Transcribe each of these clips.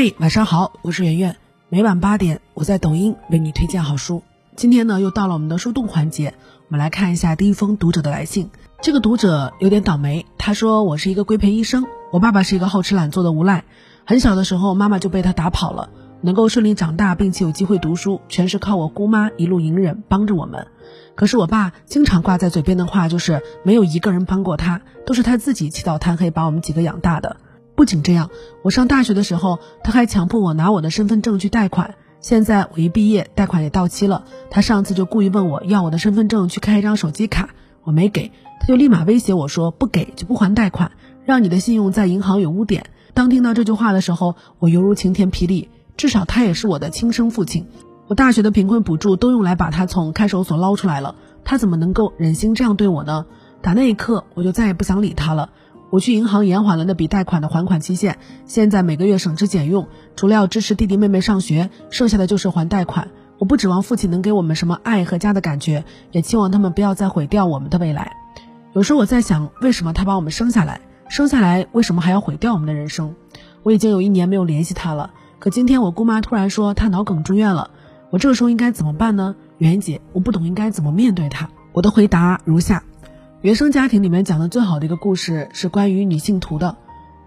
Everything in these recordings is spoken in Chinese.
嗨，晚上好，我是圆圆。每晚八点，我在抖音为你推荐好书。今天呢，又到了我们的书洞环节，我们来看一下第一封读者的来信。这个读者有点倒霉，他说我是一个规培医生，我爸爸是一个好吃懒做的无赖，很小的时候妈妈就被他打跑了，能够顺利长大并且有机会读书，全是靠我姑妈一路隐忍帮着我们。可是我爸经常挂在嘴边的话就是没有一个人帮过他，都是他自己起早贪黑把我们几个养大的。不仅这样，我上大学的时候，他还强迫我拿我的身份证去贷款。现在我一毕业，贷款也到期了，他上次就故意问我要我的身份证去开一张手机卡，我没给，他就立马威胁我说不给就不还贷款，让你的信用在银行有污点。当听到这句话的时候，我犹如晴天霹雳，至少他也是我的亲生父亲。我大学的贫困补助都用来把他从看守所捞出来了，他怎么能够忍心这样对我呢？打那一刻，我就再也不想理他了。我去银行延缓了那笔贷款的还款期限，现在每个月省吃俭用，除了要支持弟弟妹妹上学，剩下的就是还贷款。我不指望父亲能给我们什么爱和家的感觉，也期望他们不要再毁掉我们的未来。有时候我在想，为什么他把我们生下来，生下来为什么还要毁掉我们的人生？我已经有一年没有联系他了，可今天我姑妈突然说他脑梗住院了，我这个时候应该怎么办呢？袁姐，我不懂应该怎么面对他。我的回答如下。原生家庭里面讲的最好的一个故事是关于女性图的。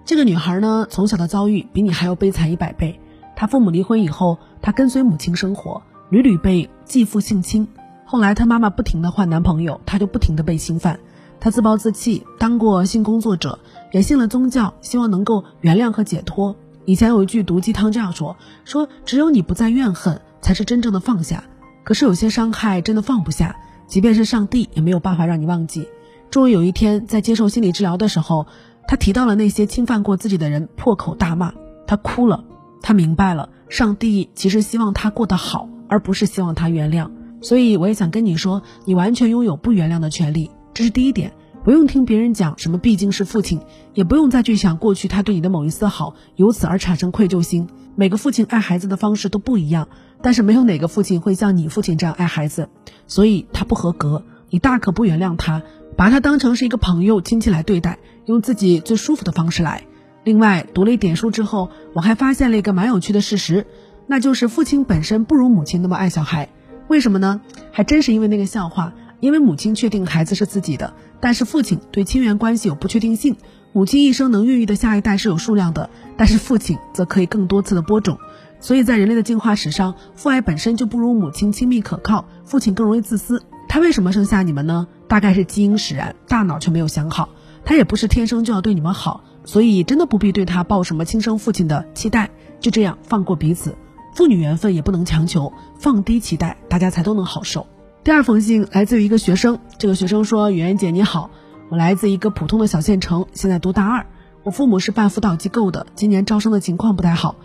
这个女孩呢，从小的遭遇比你还要悲惨一百倍。她父母离婚以后，她跟随母亲生活，屡屡被继父性侵。后来她妈妈不停的换男朋友，她就不停的被侵犯。她自暴自弃，当过性工作者，也信了宗教，希望能够原谅和解脱。以前有一句毒鸡汤这样说：说只有你不再怨恨，才是真正的放下。可是有些伤害真的放不下，即便是上帝也没有办法让你忘记。终于有一天，在接受心理治疗的时候，他提到了那些侵犯过自己的人，破口大骂。他哭了，他明白了，上帝其实希望他过得好，而不是希望他原谅。所以，我也想跟你说，你完全拥有不原谅的权利。这是第一点，不用听别人讲什么，毕竟是父亲，也不用再去想过去他对你的某一丝好，由此而产生愧疚心。每个父亲爱孩子的方式都不一样，但是没有哪个父亲会像你父亲这样爱孩子，所以他不合格，你大可不原谅他。把他当成是一个朋友、亲戚来对待，用自己最舒服的方式来。另外，读了一点书之后，我还发现了一个蛮有趣的事实，那就是父亲本身不如母亲那么爱小孩。为什么呢？还真是因为那个笑话。因为母亲确定孩子是自己的，但是父亲对亲缘关系有不确定性。母亲一生能孕育的下一代是有数量的，但是父亲则可以更多次的播种。所以在人类的进化史上，父爱本身就不如母亲亲密可靠，父亲更容易自私。他为什么生下你们呢？大概是基因使然，大脑却没有想好。他也不是天生就要对你们好，所以真的不必对他抱什么亲生父亲的期待。就这样放过彼此，父女缘分也不能强求，放低期待，大家才都能好受。第二封信来自于一个学生，这个学生说：“雨媛姐你好，我来自一个普通的小县城，现在读大二。我父母是办辅导机构的，今年招生的情况不太好。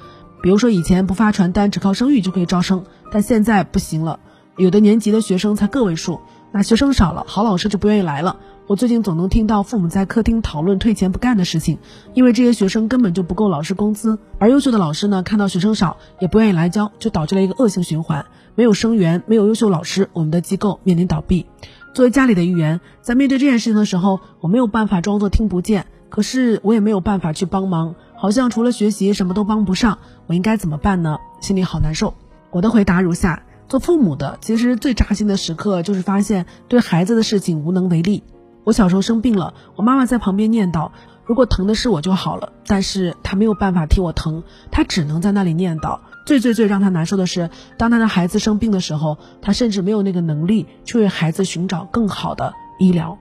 比如说以前不发传单，只靠声誉就可以招生，但现在不行了。”有的年级的学生才个位数，那学生少了，好老师就不愿意来了。我最近总能听到父母在客厅讨论退钱不干的事情，因为这些学生根本就不够老师工资，而优秀的老师呢，看到学生少也不愿意来教，就导致了一个恶性循环。没有生源，没有优秀老师，我们的机构面临倒闭。作为家里的一员，在面对这件事情的时候，我没有办法装作听不见，可是我也没有办法去帮忙，好像除了学习什么都帮不上。我应该怎么办呢？心里好难受。我的回答如下。做父母的，其实最扎心的时刻就是发现对孩子的事情无能为力。我小时候生病了，我妈妈在旁边念叨：“如果疼的是我就好了。”但是她没有办法替我疼，她只能在那里念叨。最最最让她难受的是，当她的孩子生病的时候，她甚至没有那个能力去为孩子寻找更好的医疗。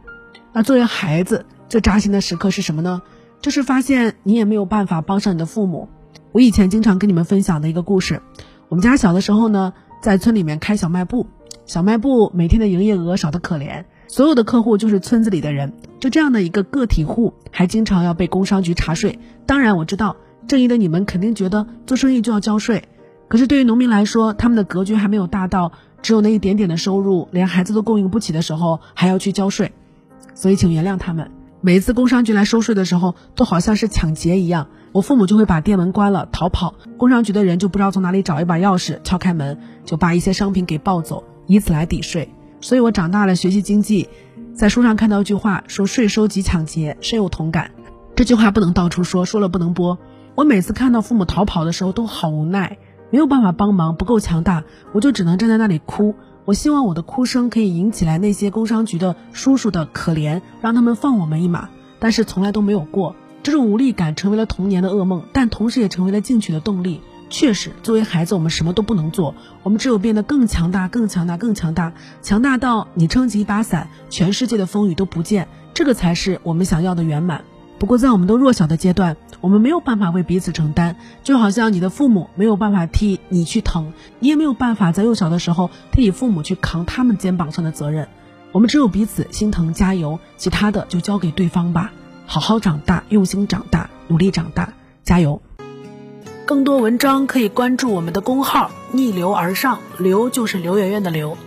那作为孩子，最扎心的时刻是什么呢？就是发现你也没有办法帮上你的父母。我以前经常跟你们分享的一个故事，我们家小的时候呢。在村里面开小卖部，小卖部每天的营业额少得可怜，所有的客户就是村子里的人，就这样的一个个体户，还经常要被工商局查税。当然我知道，正义的你们肯定觉得做生意就要交税，可是对于农民来说，他们的格局还没有大到只有那一点点的收入，连孩子都供应不起的时候还要去交税，所以请原谅他们。每一次工商局来收税的时候，都好像是抢劫一样。我父母就会把店门关了逃跑，工商局的人就不知道从哪里找一把钥匙敲开门，就把一些商品给抱走，以此来抵税。所以我长大了学习经济，在书上看到一句话，说税收即抢劫，深有同感。这句话不能到处说，说了不能播。我每次看到父母逃跑的时候都好无奈，没有办法帮忙，不够强大，我就只能站在那里哭。我希望我的哭声可以引起来那些工商局的叔叔的可怜，让他们放我们一马，但是从来都没有过。这种无力感成为了童年的噩梦，但同时也成为了进取的动力。确实，作为孩子，我们什么都不能做，我们只有变得更强大、更强大、更强大，强大到你撑起一把伞，全世界的风雨都不见，这个才是我们想要的圆满。不过，在我们都弱小的阶段，我们没有办法为彼此承担，就好像你的父母没有办法替你去疼，你也没有办法在幼小的时候替你父母去扛他们肩膀上的责任。我们只有彼此心疼，加油，其他的就交给对方吧。好好长大，用心长大，努力长大，加油！更多文章可以关注我们的公号“逆流而上”，流就是刘媛媛的刘。